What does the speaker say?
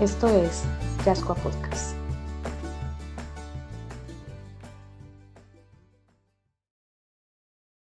Esto es Yascua Podcast.